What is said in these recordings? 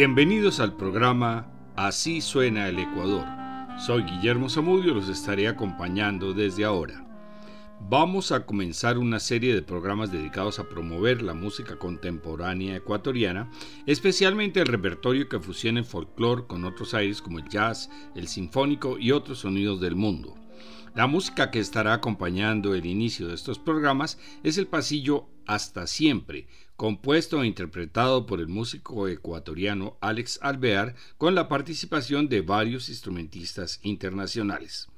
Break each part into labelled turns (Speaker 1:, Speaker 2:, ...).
Speaker 1: Bienvenidos al programa Así suena el Ecuador. Soy Guillermo Zamudio los estaré acompañando desde ahora. Vamos a comenzar una serie de programas dedicados a promover la música contemporánea ecuatoriana, especialmente el repertorio que fusiona el folclore con otros aires como el jazz, el sinfónico y otros sonidos del mundo. La música que estará acompañando el inicio de estos programas es el pasillo Hasta Siempre, compuesto e interpretado por el músico ecuatoriano Alex Alvear con la participación de varios instrumentistas internacionales.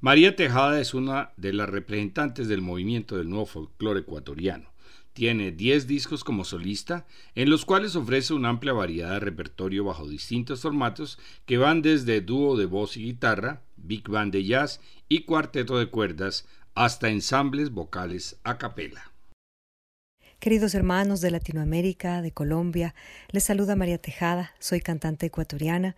Speaker 1: María Tejada es una de las representantes del movimiento del nuevo folclore ecuatoriano. Tiene 10 discos como solista, en los cuales ofrece una amplia variedad de repertorio bajo distintos formatos que van desde dúo de voz y guitarra, big band de jazz y cuarteto de cuerdas, hasta ensambles vocales a capela.
Speaker 2: Queridos hermanos de Latinoamérica, de Colombia, les saluda María Tejada, soy cantante ecuatoriana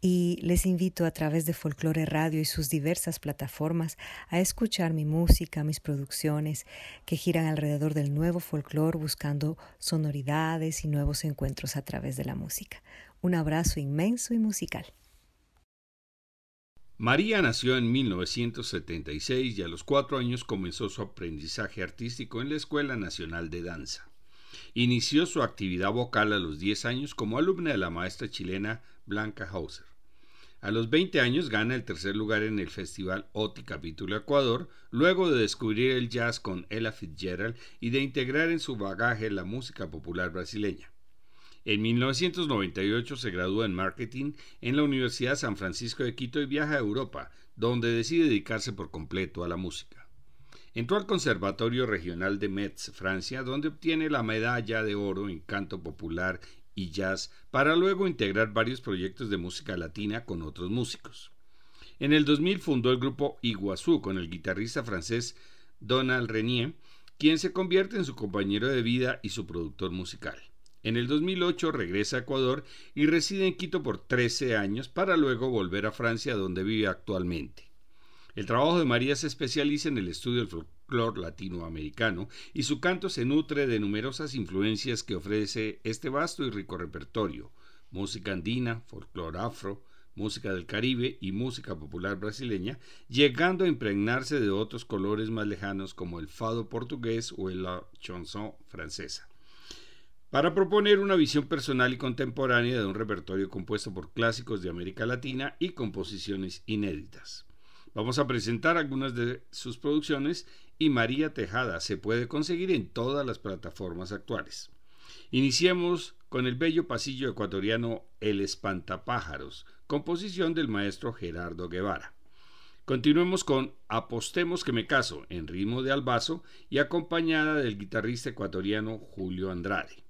Speaker 2: y les invito a través de Folklore Radio y sus diversas plataformas a escuchar mi música, mis producciones que giran alrededor del nuevo folclore buscando sonoridades y nuevos encuentros a través de la música. Un abrazo inmenso y musical.
Speaker 1: María nació en 1976 y a los cuatro años comenzó su aprendizaje artístico en la Escuela Nacional de Danza. Inició su actividad vocal a los 10 años como alumna de la maestra chilena Blanca Hauser. A los 20 años gana el tercer lugar en el Festival OTI Capítulo Ecuador, luego de descubrir el jazz con Ella Fitzgerald y de integrar en su bagaje la música popular brasileña. En 1998 se gradúa en marketing en la Universidad San Francisco de Quito y viaja a Europa, donde decide dedicarse por completo a la música. Entró al Conservatorio Regional de Metz, Francia, donde obtiene la medalla de oro en canto popular y jazz para luego integrar varios proyectos de música latina con otros músicos. En el 2000 fundó el grupo Iguazú con el guitarrista francés Donald Renier, quien se convierte en su compañero de vida y su productor musical. En el 2008 regresa a Ecuador y reside en Quito por 13 años para luego volver a Francia donde vive actualmente. El trabajo de María se especializa en el estudio del folclore latinoamericano y su canto se nutre de numerosas influencias que ofrece este vasto y rico repertorio, música andina, folclore afro, música del Caribe y música popular brasileña, llegando a impregnarse de otros colores más lejanos como el fado portugués o la chanson francesa para proponer una visión personal y contemporánea de un repertorio compuesto por clásicos de América Latina y composiciones inéditas. Vamos a presentar algunas de sus producciones y María Tejada se puede conseguir en todas las plataformas actuales. Iniciemos con el bello pasillo ecuatoriano El Espantapájaros, composición del maestro Gerardo Guevara. Continuemos con Apostemos que me caso, en ritmo de albazo y acompañada del guitarrista ecuatoriano Julio Andrade.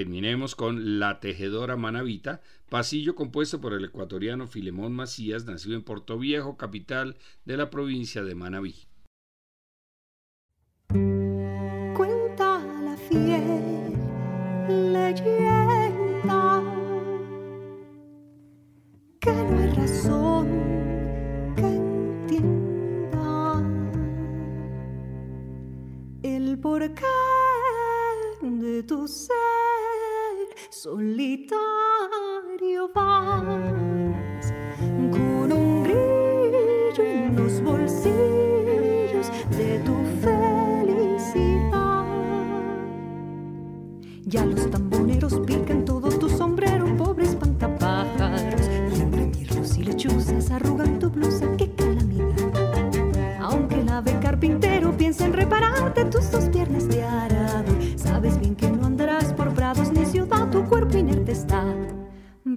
Speaker 1: Terminemos con La Tejedora Manavita, pasillo compuesto por el ecuatoriano Filemón Macías, nacido en Puerto Viejo, capital de la provincia de Manabí.
Speaker 3: Cuenta la fiel leyenda que no hay razón que entienda el porqué de tu ser solitario vas con un grillo en los bolsillos de tu felicidad. Ya los tamboneros pican todo tu sombrero, pobres pantapájaros. Imprimir y lechuzas arrugan tu blusa, qué calamidad. Aunque el ave carpintero piensa en repararte tus dos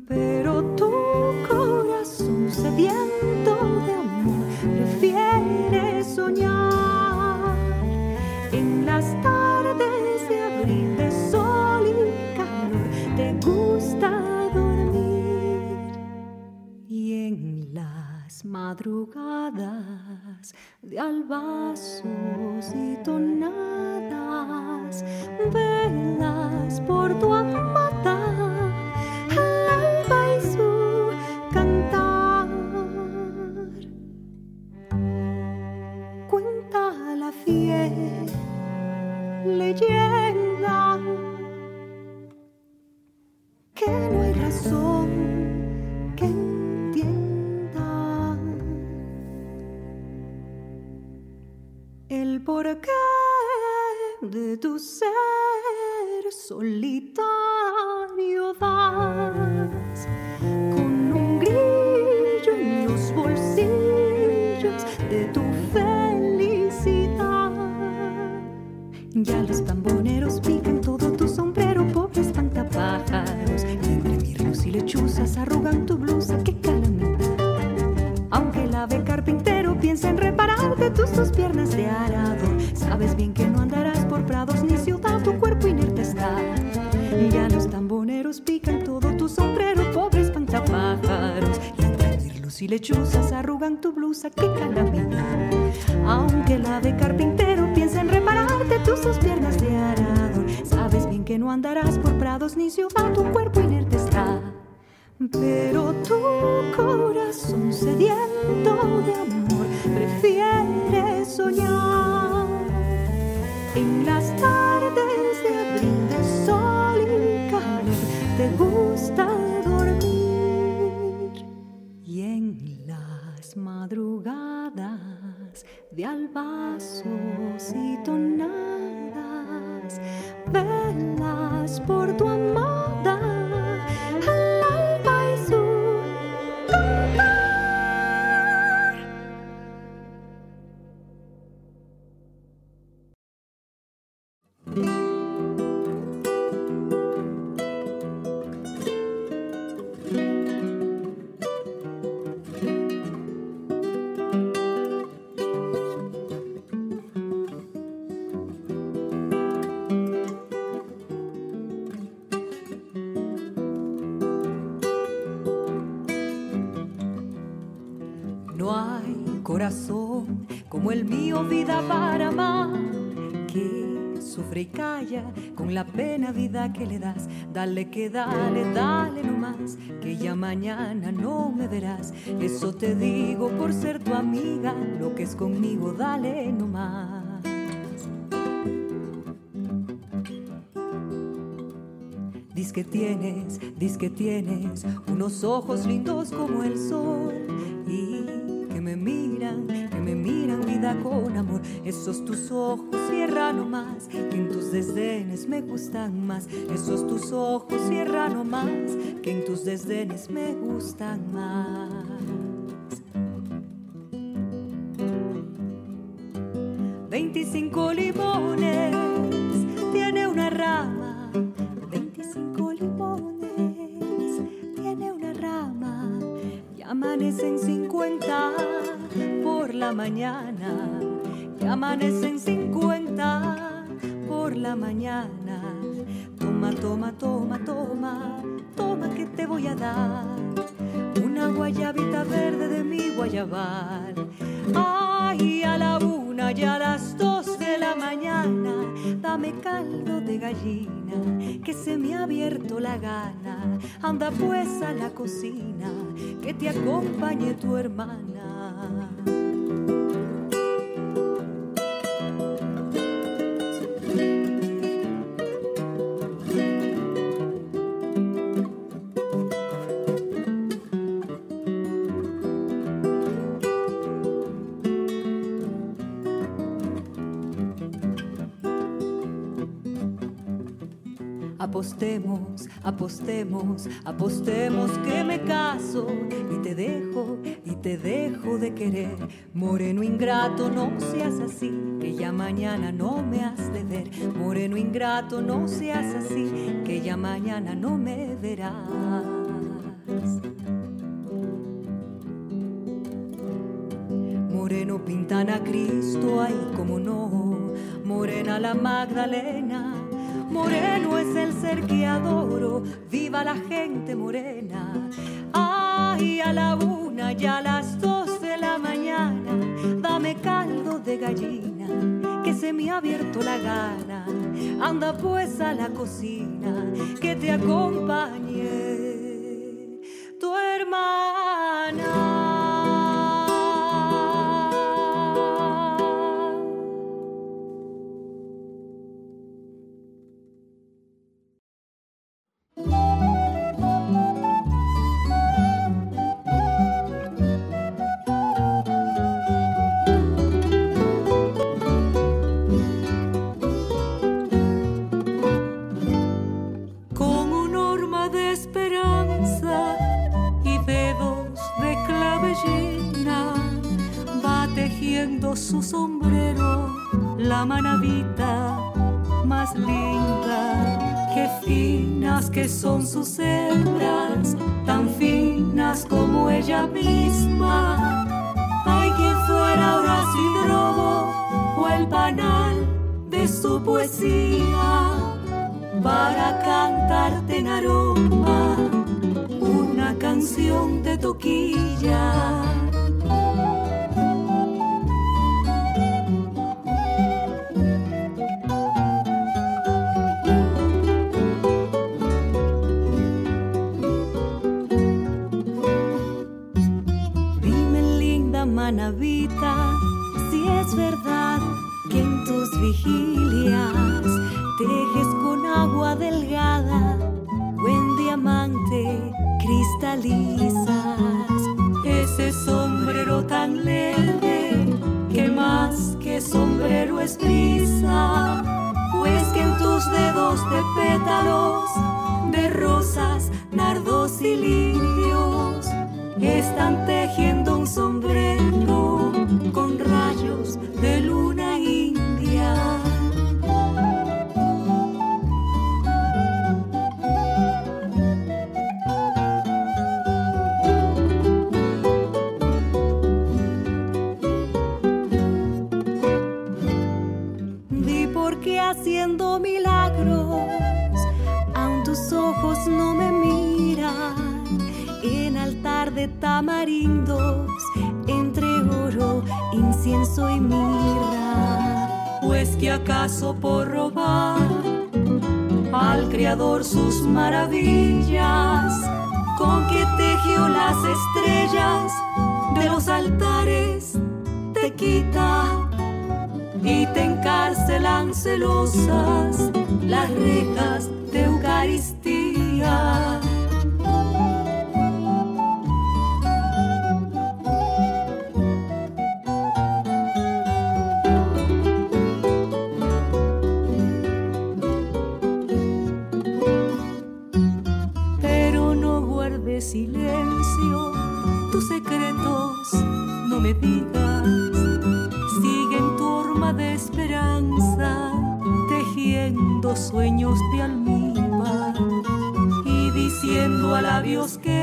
Speaker 3: Pero tu corazón sediento de amor prefiere soñar en las tardes de abril de sol y calor. Te gusta dormir y en las madrugadas de albazos y tonadas, velas por tu amada, que no hay razón que entienda el porqué de tu ser solito. Arrugan vida para amar, que sufre y calla con la pena vida que le das. Dale que dale, dale nomás, que ya mañana no me verás. Eso te digo por ser tu amiga, lo que es conmigo, dale nomás. Diz que tienes, diz que tienes unos ojos lindos como el sol con amor. Esos tus ojos cierra nomás, que en tus desdenes me gustan más. Esos tus ojos cierra nomás, que en tus desdenes me gustan más. 25 limones mañana. Y amanecen 50 por la mañana. Toma, toma, toma, toma, toma que te voy a dar una guayabita verde de mi guayabal. Ay, a la una y a las dos de la mañana, dame caldo de gallina, que se me ha abierto la gana. Anda pues a la cocina, que te acompañe tu hermana. Apostemos, apostemos, apostemos que me caso y te dejo, y te dejo de querer. Moreno ingrato, no seas así, que ya mañana no me has de ver. Moreno ingrato, no seas así, que ya mañana no me verás. Moreno pintan a Cristo, ay, como no. Morena la Magdalena. Moreno es el ser que adoro. Viva la gente morena. Ay, a la una y a las dos de la mañana. Dame caldo de gallina, que se me ha abierto la gana. Anda pues a la cocina, que te acompañe tu hermana. Que haciendo milagros, aun tus ojos no me miran. En altar de tamarindos, entre oro, incienso y mirra. Pues que acaso por robar al Creador sus maravillas, con que tejió las estrellas de los altares, te quita y te encarcelan celosas las rejas de Eucaristía. Diciendo a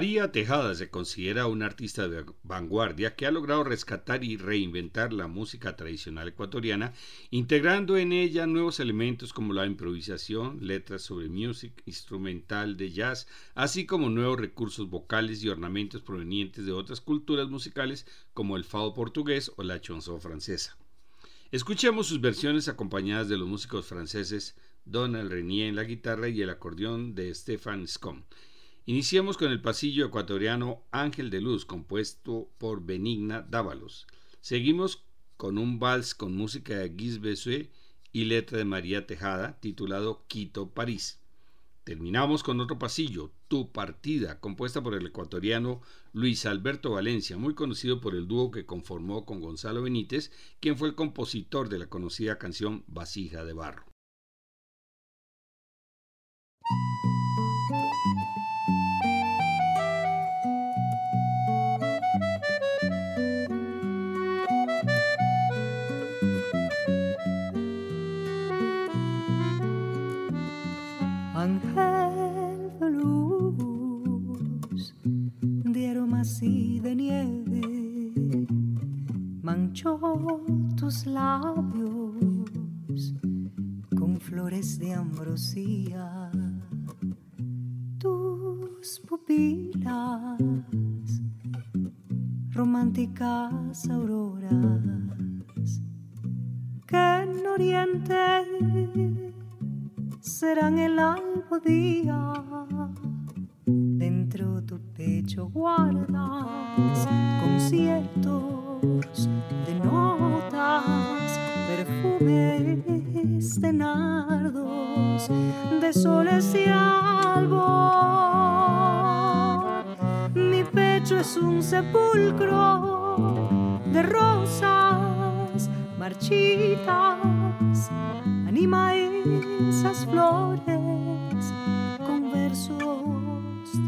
Speaker 1: María Tejada se considera una artista de vanguardia que ha logrado rescatar y reinventar la música tradicional ecuatoriana, integrando en ella nuevos elementos como la improvisación, letras sobre music, instrumental de jazz, así como nuevos recursos vocales y ornamentos provenientes de otras culturas musicales como el fado portugués o la chanson francesa. Escuchemos sus versiones acompañadas de los músicos franceses Donald Renier en la guitarra y el acordeón de Stefan Scom. Iniciemos con el pasillo ecuatoriano Ángel de Luz, compuesto por Benigna Dávalos. Seguimos con un vals con música de Guy Bessuet y letra de María Tejada, titulado Quito París. Terminamos con otro pasillo, Tu Partida, compuesta por el ecuatoriano Luis Alberto Valencia, muy conocido por el dúo que conformó con Gonzalo Benítez, quien fue el compositor de la conocida canción Vasija de Barro.
Speaker 3: De nieve, manchó tus labios con flores de ambrosía. Tus pupilas, románticas auroras, que en oriente serán el albo día. Dentro tu pecho guardas conciertos de notas, perfumes de nardos, de soles y albor. Mi pecho es un sepulcro de rosas marchitas. Anima esas flores con versos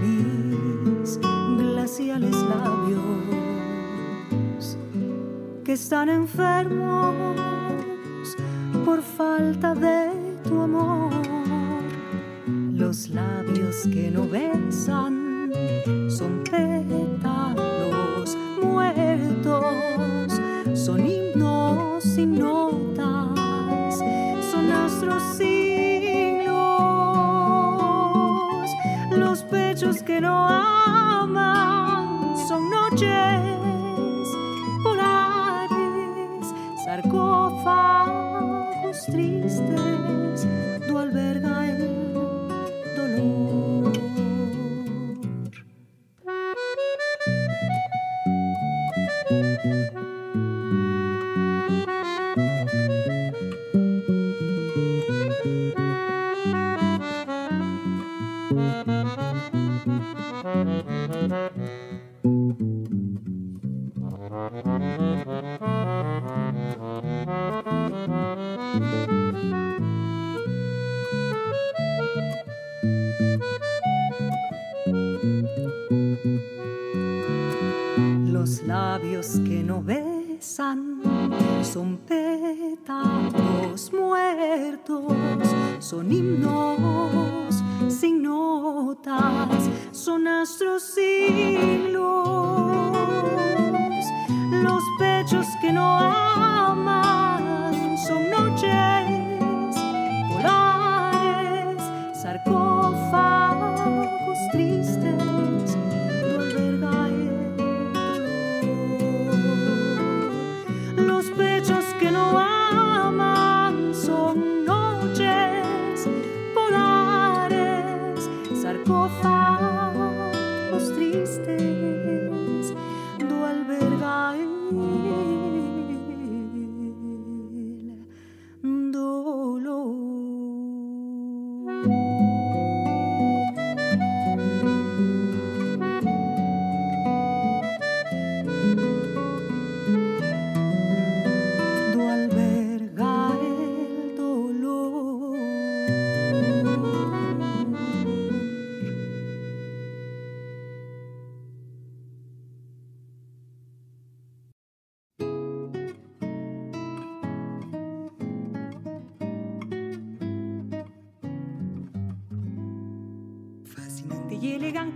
Speaker 3: mis glaciales labios que están enfermos por falta de tu amor. Los labios que no besan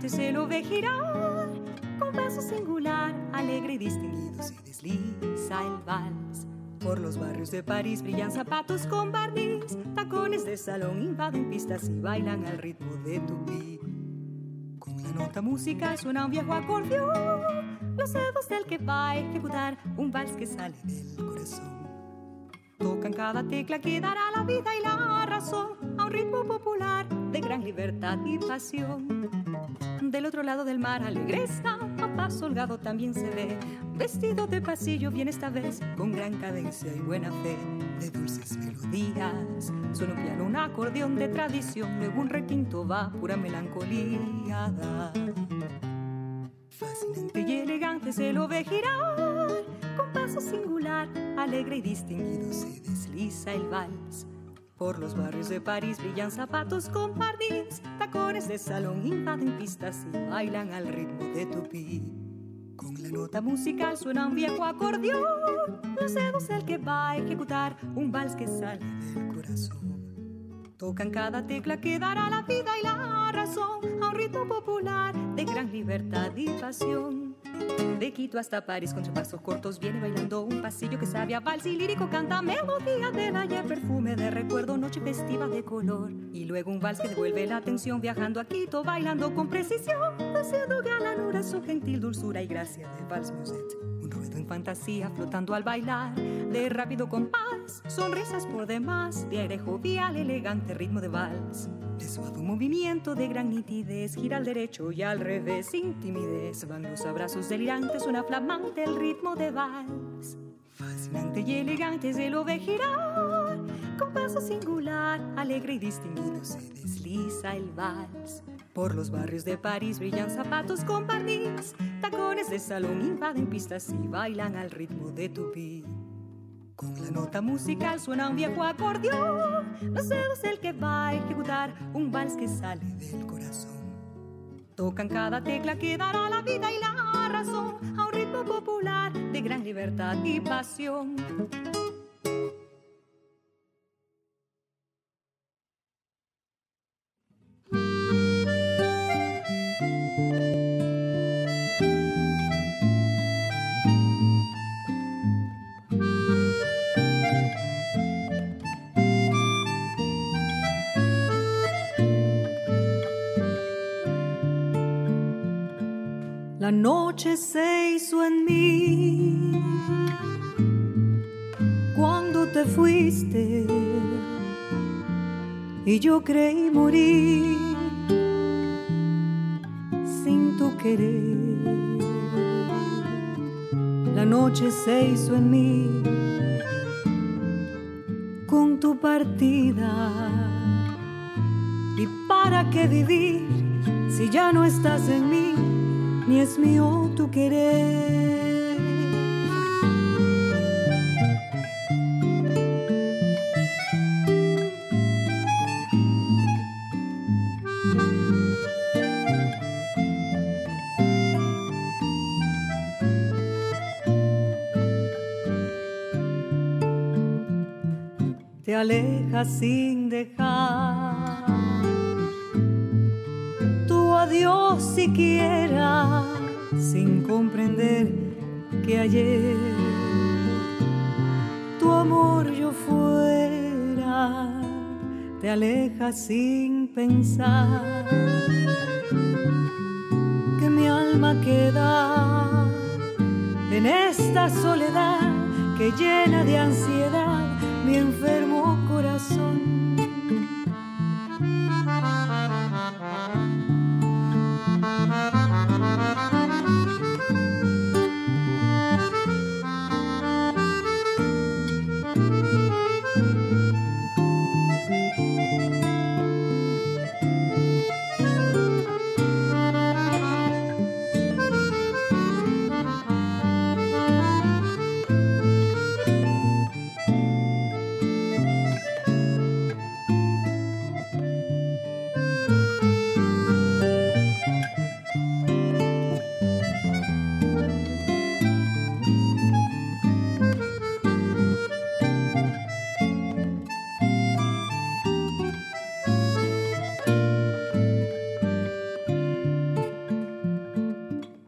Speaker 3: se lo ve girar con paso singular, alegre y distinguido se desliza el vals. Por los barrios de París brillan zapatos con barniz, tacones de salón invaden pistas y bailan al ritmo de tu beat. Con la nota musical suena un viejo acordeón, los dedos del que va a ejecutar un vals que sale del corazón. Tocan cada tecla que dará la vida y la razón a un ritmo popular de gran libertad y pasión. Del otro lado del mar, alegreza, papá solgado también se ve. Vestido de pasillo, viene esta vez con gran cadencia y buena fe. De dulces melodías, suena un piano, un acordeón de tradición. Luego un requinto va, pura melancolía. Fascinante y elegante se lo ve girar, con paso singular, alegre y distinguido se desliza el vals por los barrios de París brillan zapatos con pardis, tacones de salón invaden pistas y bailan al ritmo de tu pi. Con la nota musical suena un viejo acordeón, los dedos el que va a ejecutar un vals que sale del corazón. Tocan cada tecla que dará la vida y la razón a un ritmo popular de gran libertad y pasión. De Quito hasta París con pasos cortos viene bailando un pasillo que sabe a vals y lírico canta melodía del ayer, perfume de recuerdo, noche festiva de color. Y luego un vals que devuelve la atención viajando a Quito, bailando con precisión, haciendo galanura su gentil dulzura y gracia de vals musette. Fantasía flotando al bailar, de rápido compás, sonrisas por demás, de aire jovial, elegante ritmo de vals. De suave movimiento de gran nitidez, gira al derecho y al revés, sin timidez. Van los abrazos delirantes, una flamante el ritmo de vals. Fascinante y elegante se lo ve girar, con paso singular, alegre y distinguido se desliza el vals. Por los barrios de París brillan zapatos con barniz, tacones de salón invaden pistas y bailan al ritmo de tu beat. Con la nota musical suena un viejo acordeón. Los dedos el que va a ejecutar un vals que sale del corazón. Tocan cada tecla que dará la vida y la razón a un ritmo popular de gran libertad y pasión. Noche se hizo en mí cuando te fuiste y yo creí morir sin tu querer. La noche se hizo en mí con tu partida. ¿Y para qué vivir si ya no estás en mí? Ni es mío tu querer. Te alejas sin dejar siquiera sin comprender que ayer tu amor yo fuera, te alejas sin pensar. Que mi alma queda en esta soledad que llena de ansiedad mi enfermo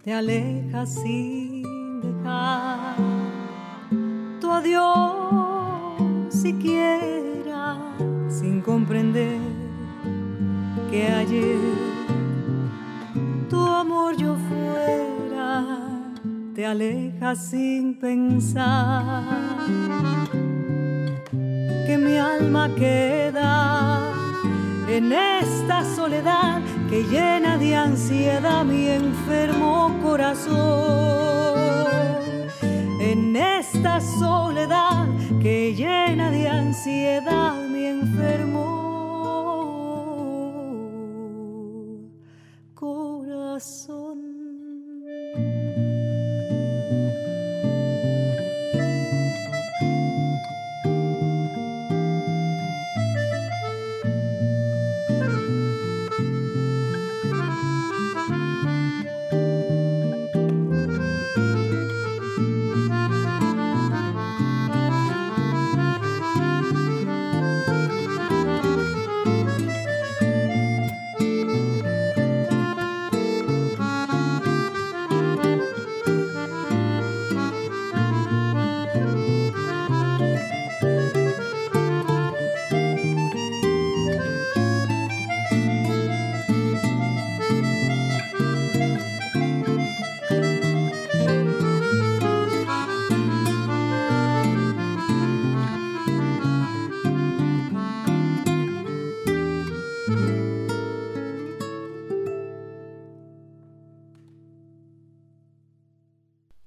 Speaker 3: te alejas sin dejar tu adiós siquiera sin comprender que ayer tu amor yo fuera te alejas sin pensar que mi alma queda en esta soledad que llena de ansiedad mi enfermo corazón. En esta soledad que llena de ansiedad mi enfermo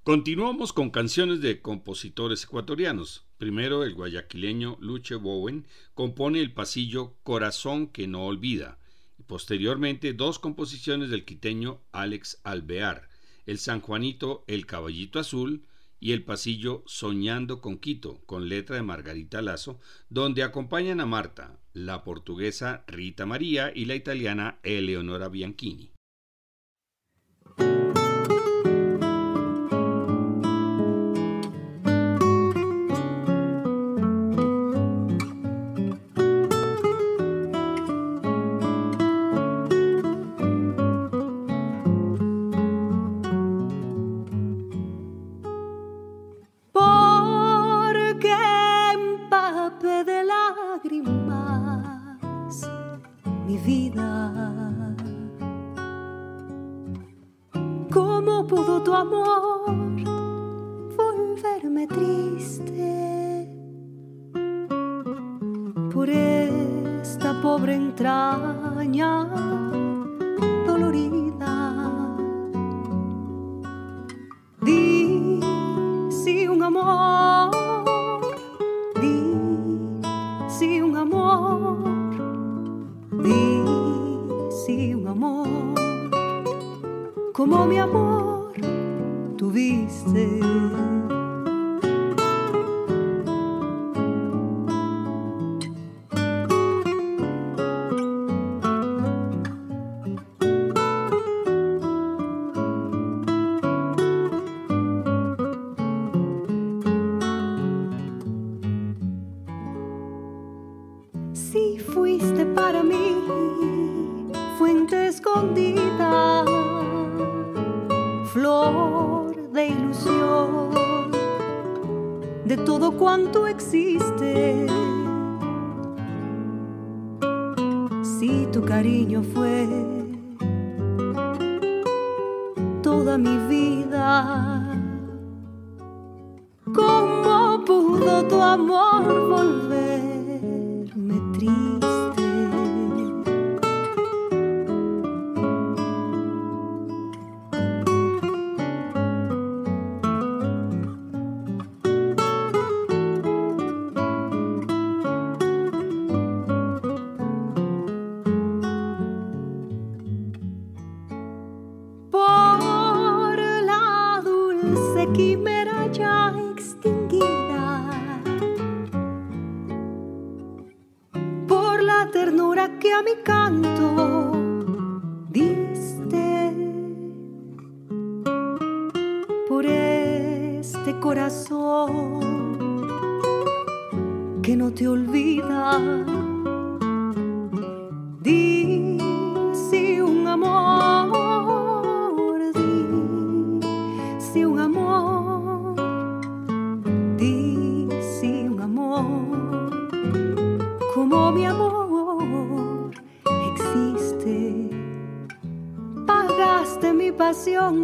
Speaker 3: Continuamos con canciones de compositores ecuatorianos. Primero, el guayaquileño Luche Bowen compone el pasillo Corazón que no olvida. Y posteriormente, dos composiciones del quiteño Alex Alvear, el sanjuanito El Caballito Azul y el pasillo Soñando con Quito, con letra de Margarita Lazo, donde acompañan a Marta, la portuguesa Rita María y la italiana Eleonora Bianchini.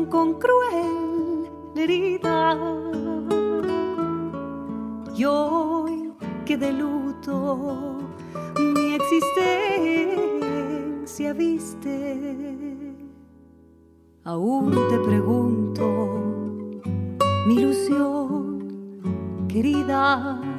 Speaker 3: con cruel
Speaker 4: herida. Y hoy que de luto mi existencia viste, aún te pregunto mi ilusión querida.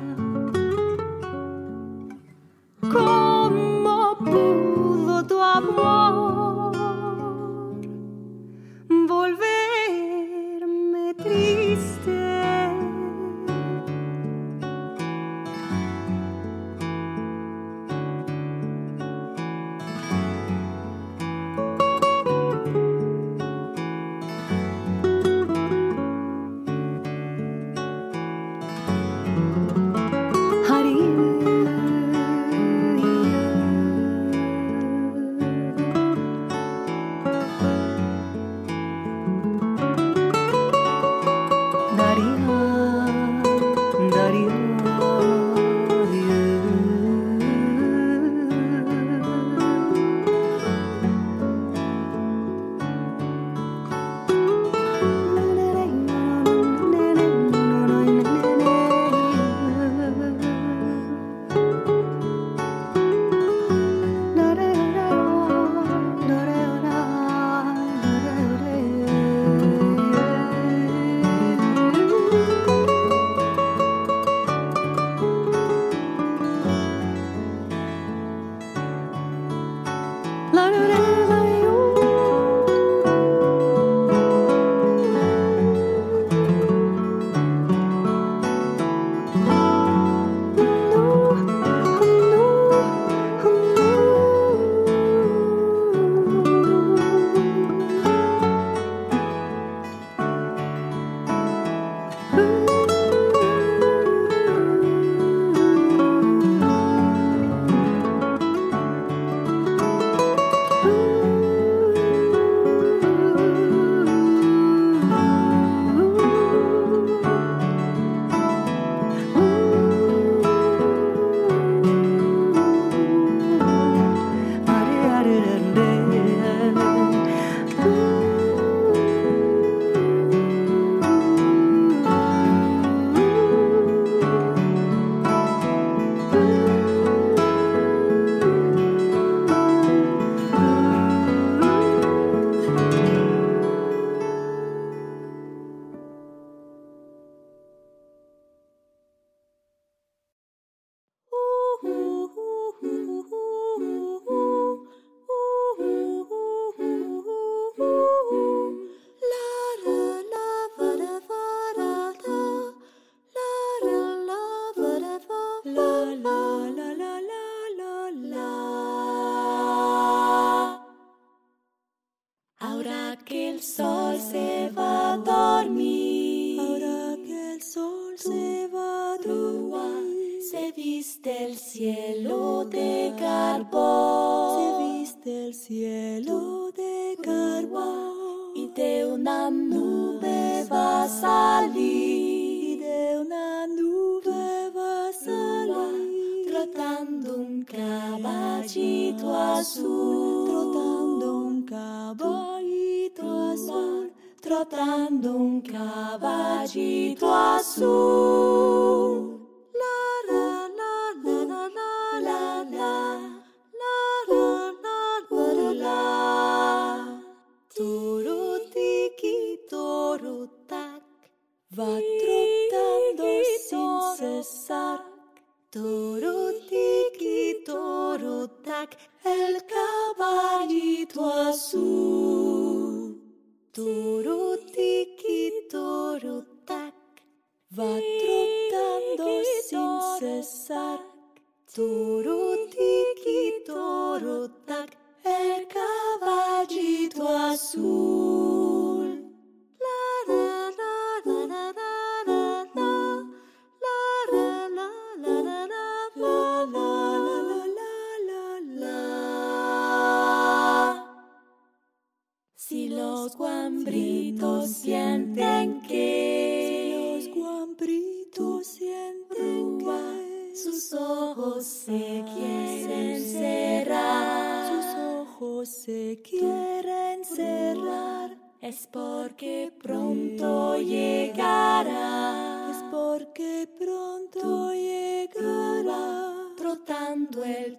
Speaker 3: árbol se viste el cielo de carbón.
Speaker 4: Y de una nube va a salir.
Speaker 3: Y de una nube va a salir.
Speaker 4: Trotando un caballito azul.
Speaker 3: trotando un caballito azul.
Speaker 4: Trotando un caballito azul.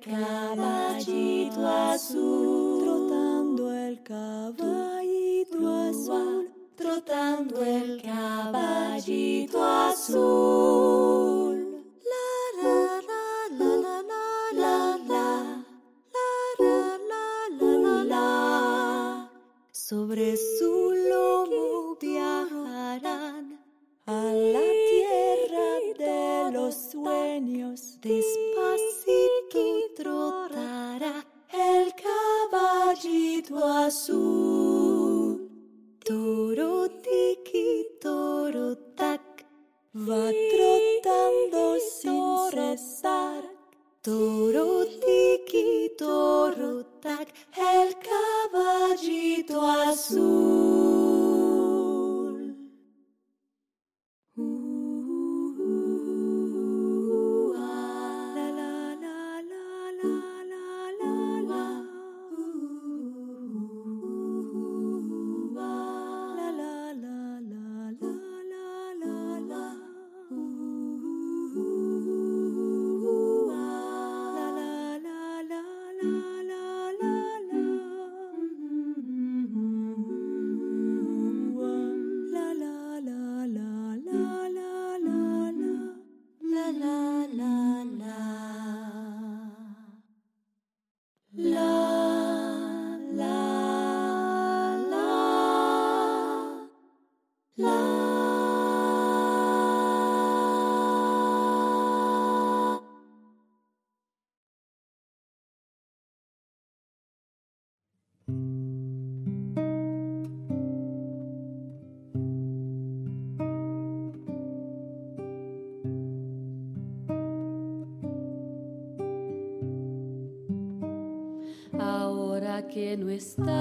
Speaker 3: Caballito azul, trotando el caballito azul,
Speaker 4: trotando el caballito azul.
Speaker 3: La la la la la la la la la la. Sobre su lomo viajarán a la tierra de los sueños despacio trottara el caballito azul. toro tac. va trotando sin cesar. toro tac. el caballito azul.
Speaker 5: que no estás,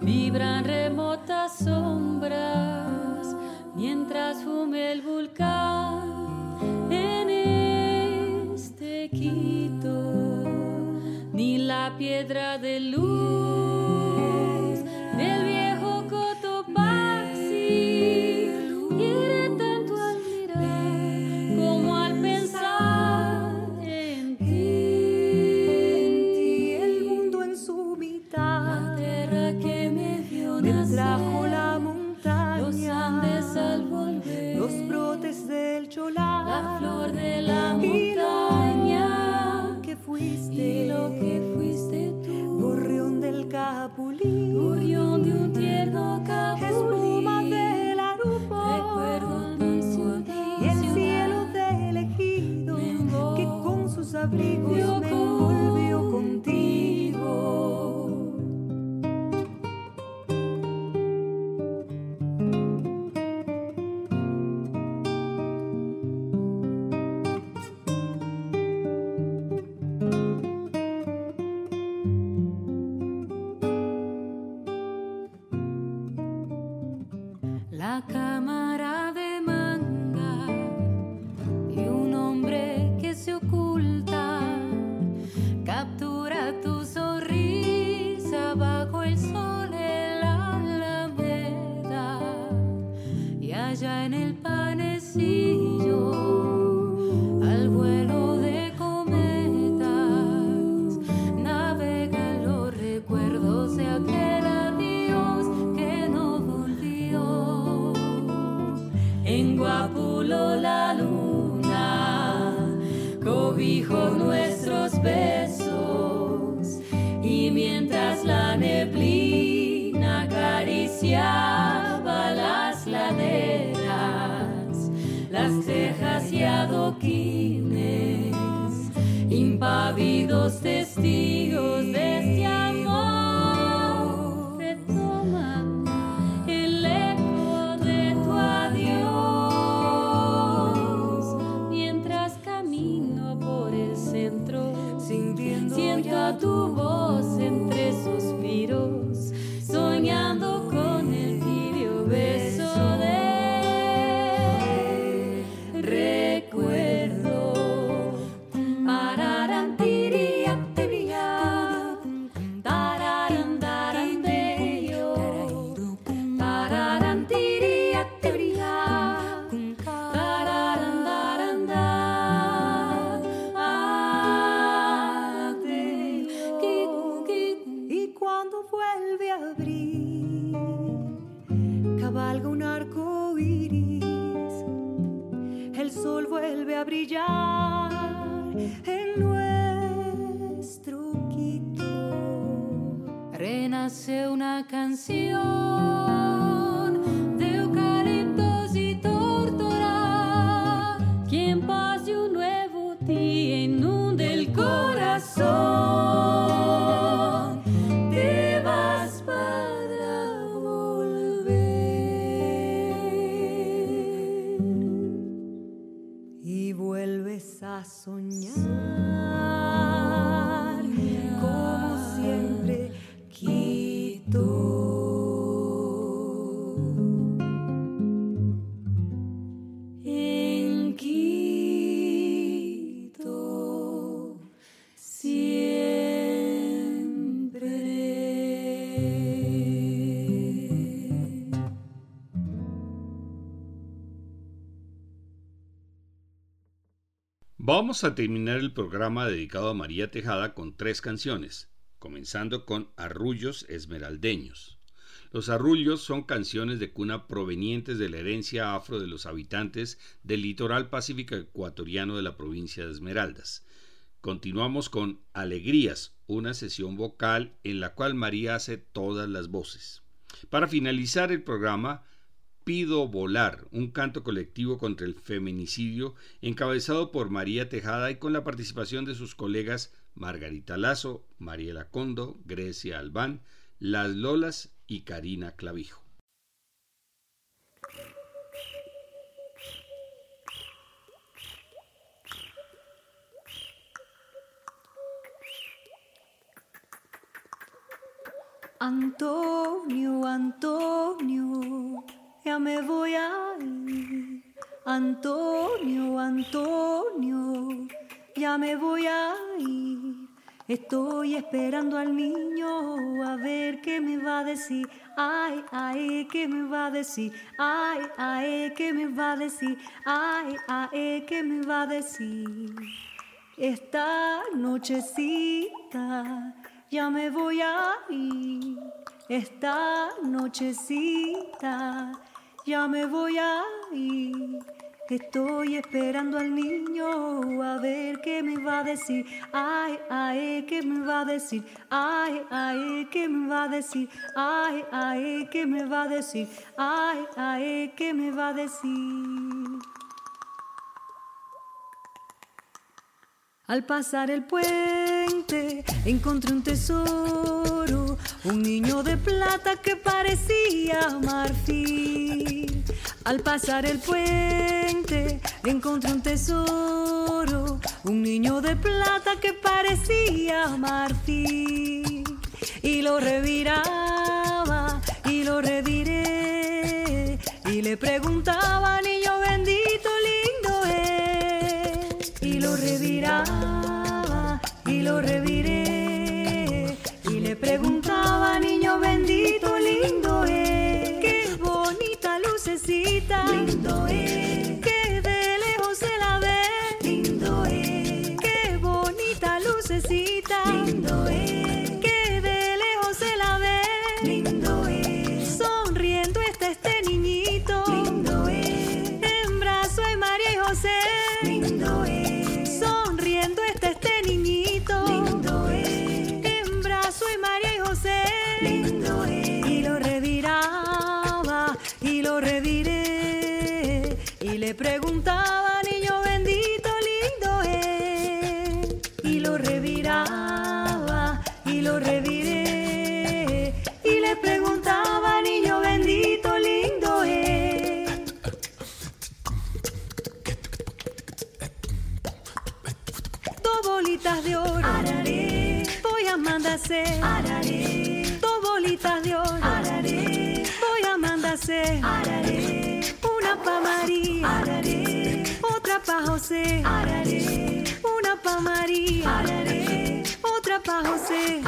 Speaker 5: vibran remotos. En
Speaker 3: nuestro Quito.
Speaker 5: Renace una canción
Speaker 1: Vamos a terminar el programa dedicado a María Tejada con tres canciones, comenzando con Arrullos Esmeraldeños. Los arrullos son canciones de cuna provenientes de la herencia afro de los habitantes del litoral pacífico ecuatoriano de la provincia de Esmeraldas. Continuamos con Alegrías, una sesión vocal en la cual María hace todas las voces. Para finalizar el programa, Pido Volar, un canto colectivo contra el feminicidio encabezado por María Tejada y con la participación de sus colegas Margarita Lazo, Mariela Condo, Grecia Albán, Las Lolas y Karina Clavijo.
Speaker 3: Antonio, Antonio, ya me voy a ir. Antonio, Antonio, ya me voy a ir. Estoy esperando al niño a ver qué me va a decir. Ay, ay, qué me va a decir. Ay, ay, qué me va a decir. Ay, ay, qué me va a decir. Esta nochecita ya me voy a ir. Esta nochecita ya me voy a ir. Estoy esperando al niño a ver qué me va a decir. Ay, ay, qué me va a decir. Ay, ay, qué me va a decir. Ay, ay, qué me va a decir. Ay, ay, qué me va a decir. Al pasar el puente encontré un tesoro, un niño de plata que parecía marfil. Al pasar el puente encontré un tesoro, un niño de plata que parecía marfil. Y lo reviraba y lo reviré y le preguntaba, niño bendito, lindo es. Y lo reviraba y lo reviré le preguntaba, niño bendito, lindo es. Qué bonita lucecita lindo es. Que de lejos se la ve, Una pa María otra pa José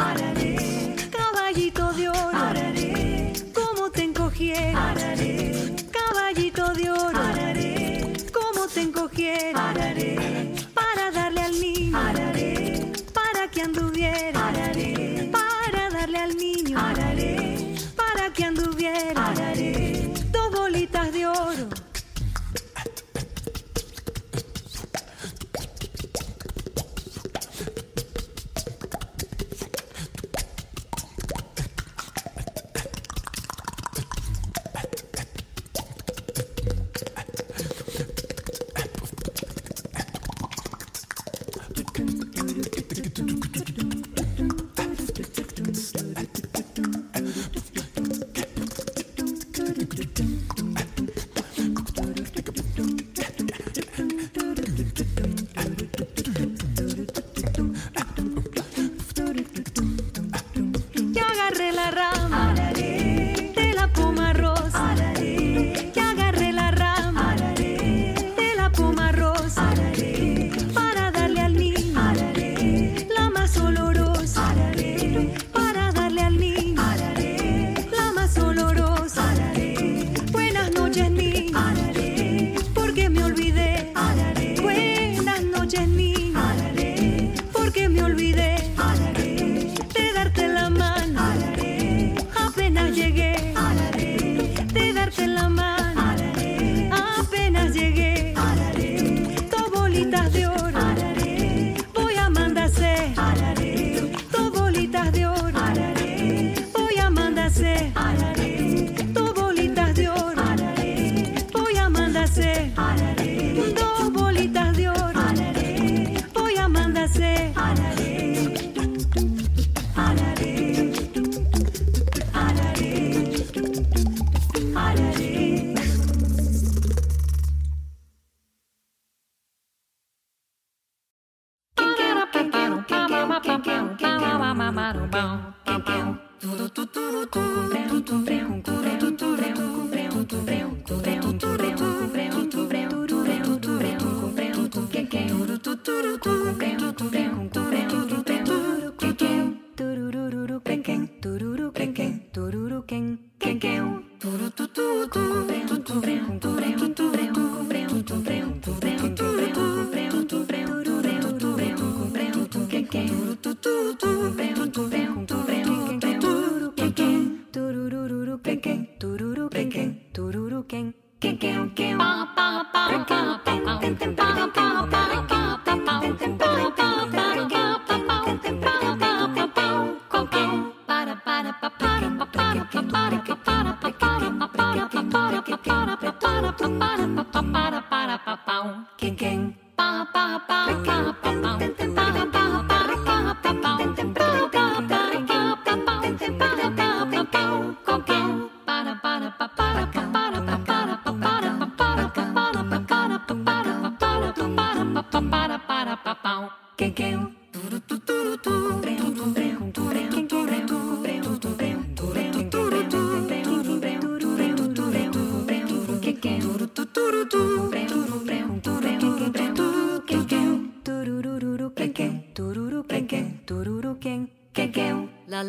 Speaker 3: tuk tuk.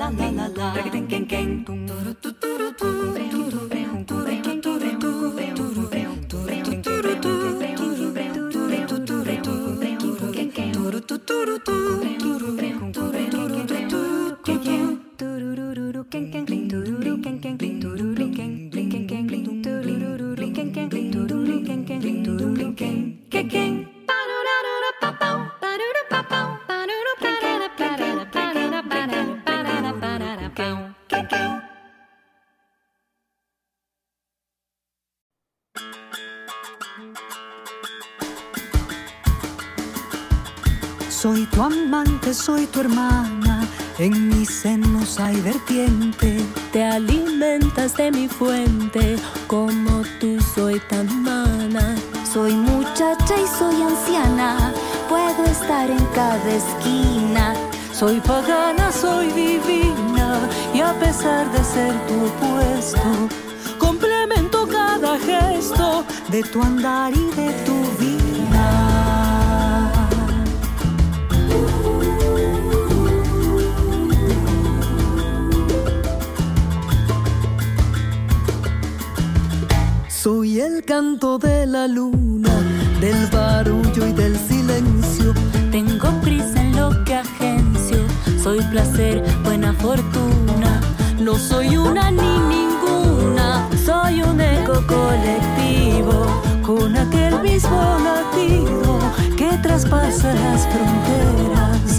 Speaker 3: Soy ser tu opuesto, complemento cada gesto de tu andar y de tu vida. Soy el canto de colectivo con aquel mismo latido que traspasa las fronteras.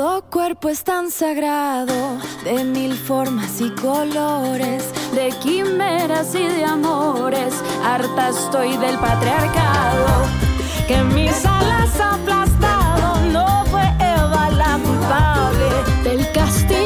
Speaker 5: Todo cuerpo es tan sagrado, de mil formas y colores, de quimeras y de amores. Harta estoy del patriarcado, que mis alas aplastado. No fue Eva la culpable del castigo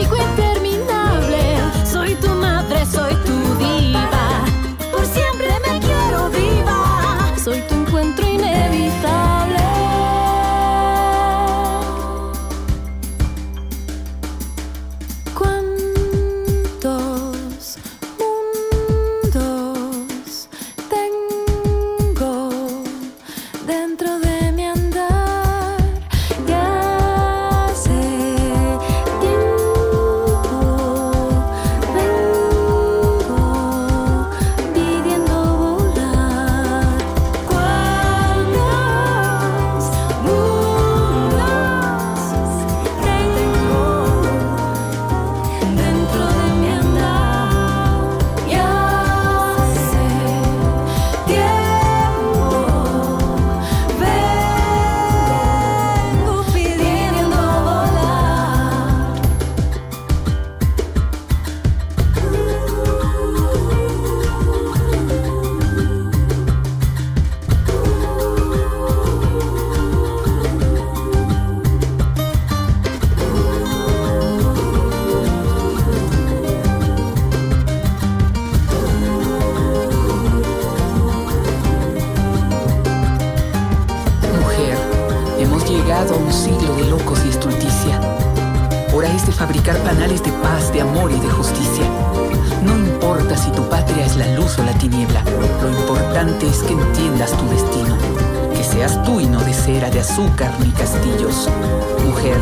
Speaker 6: de fabricar panales de paz, de amor y de justicia. No importa si tu patria es la luz o la tiniebla, lo importante es que entiendas tu destino. Que seas tú y no de cera, de azúcar ni castillos. Mujer,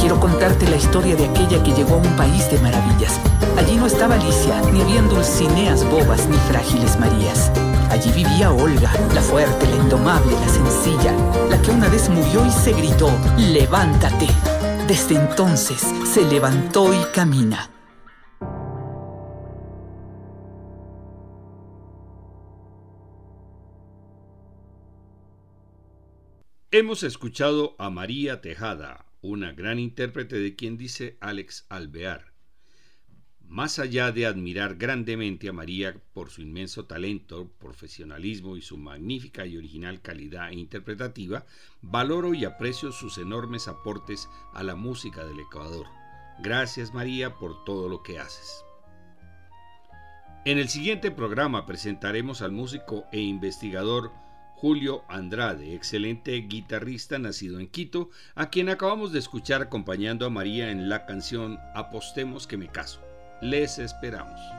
Speaker 6: quiero contarte la historia de aquella que llegó a un país de maravillas. Allí no estaba Alicia, ni habían dulcineas bobas ni frágiles Marías. Allí vivía Olga, la fuerte, la indomable, la sencilla, la que una vez murió y se gritó, levántate. Desde entonces se levantó y camina.
Speaker 1: Hemos escuchado a María Tejada, una gran intérprete de quien dice Alex Alvear. Más allá de admirar grandemente a María por su inmenso talento, profesionalismo y su magnífica y original calidad interpretativa, valoro y aprecio sus enormes aportes a la música del Ecuador. Gracias María por todo lo que haces. En el siguiente programa presentaremos al músico e investigador Julio Andrade, excelente guitarrista nacido en Quito, a quien acabamos de escuchar acompañando a María en la canción Apostemos que me caso. Les esperamos.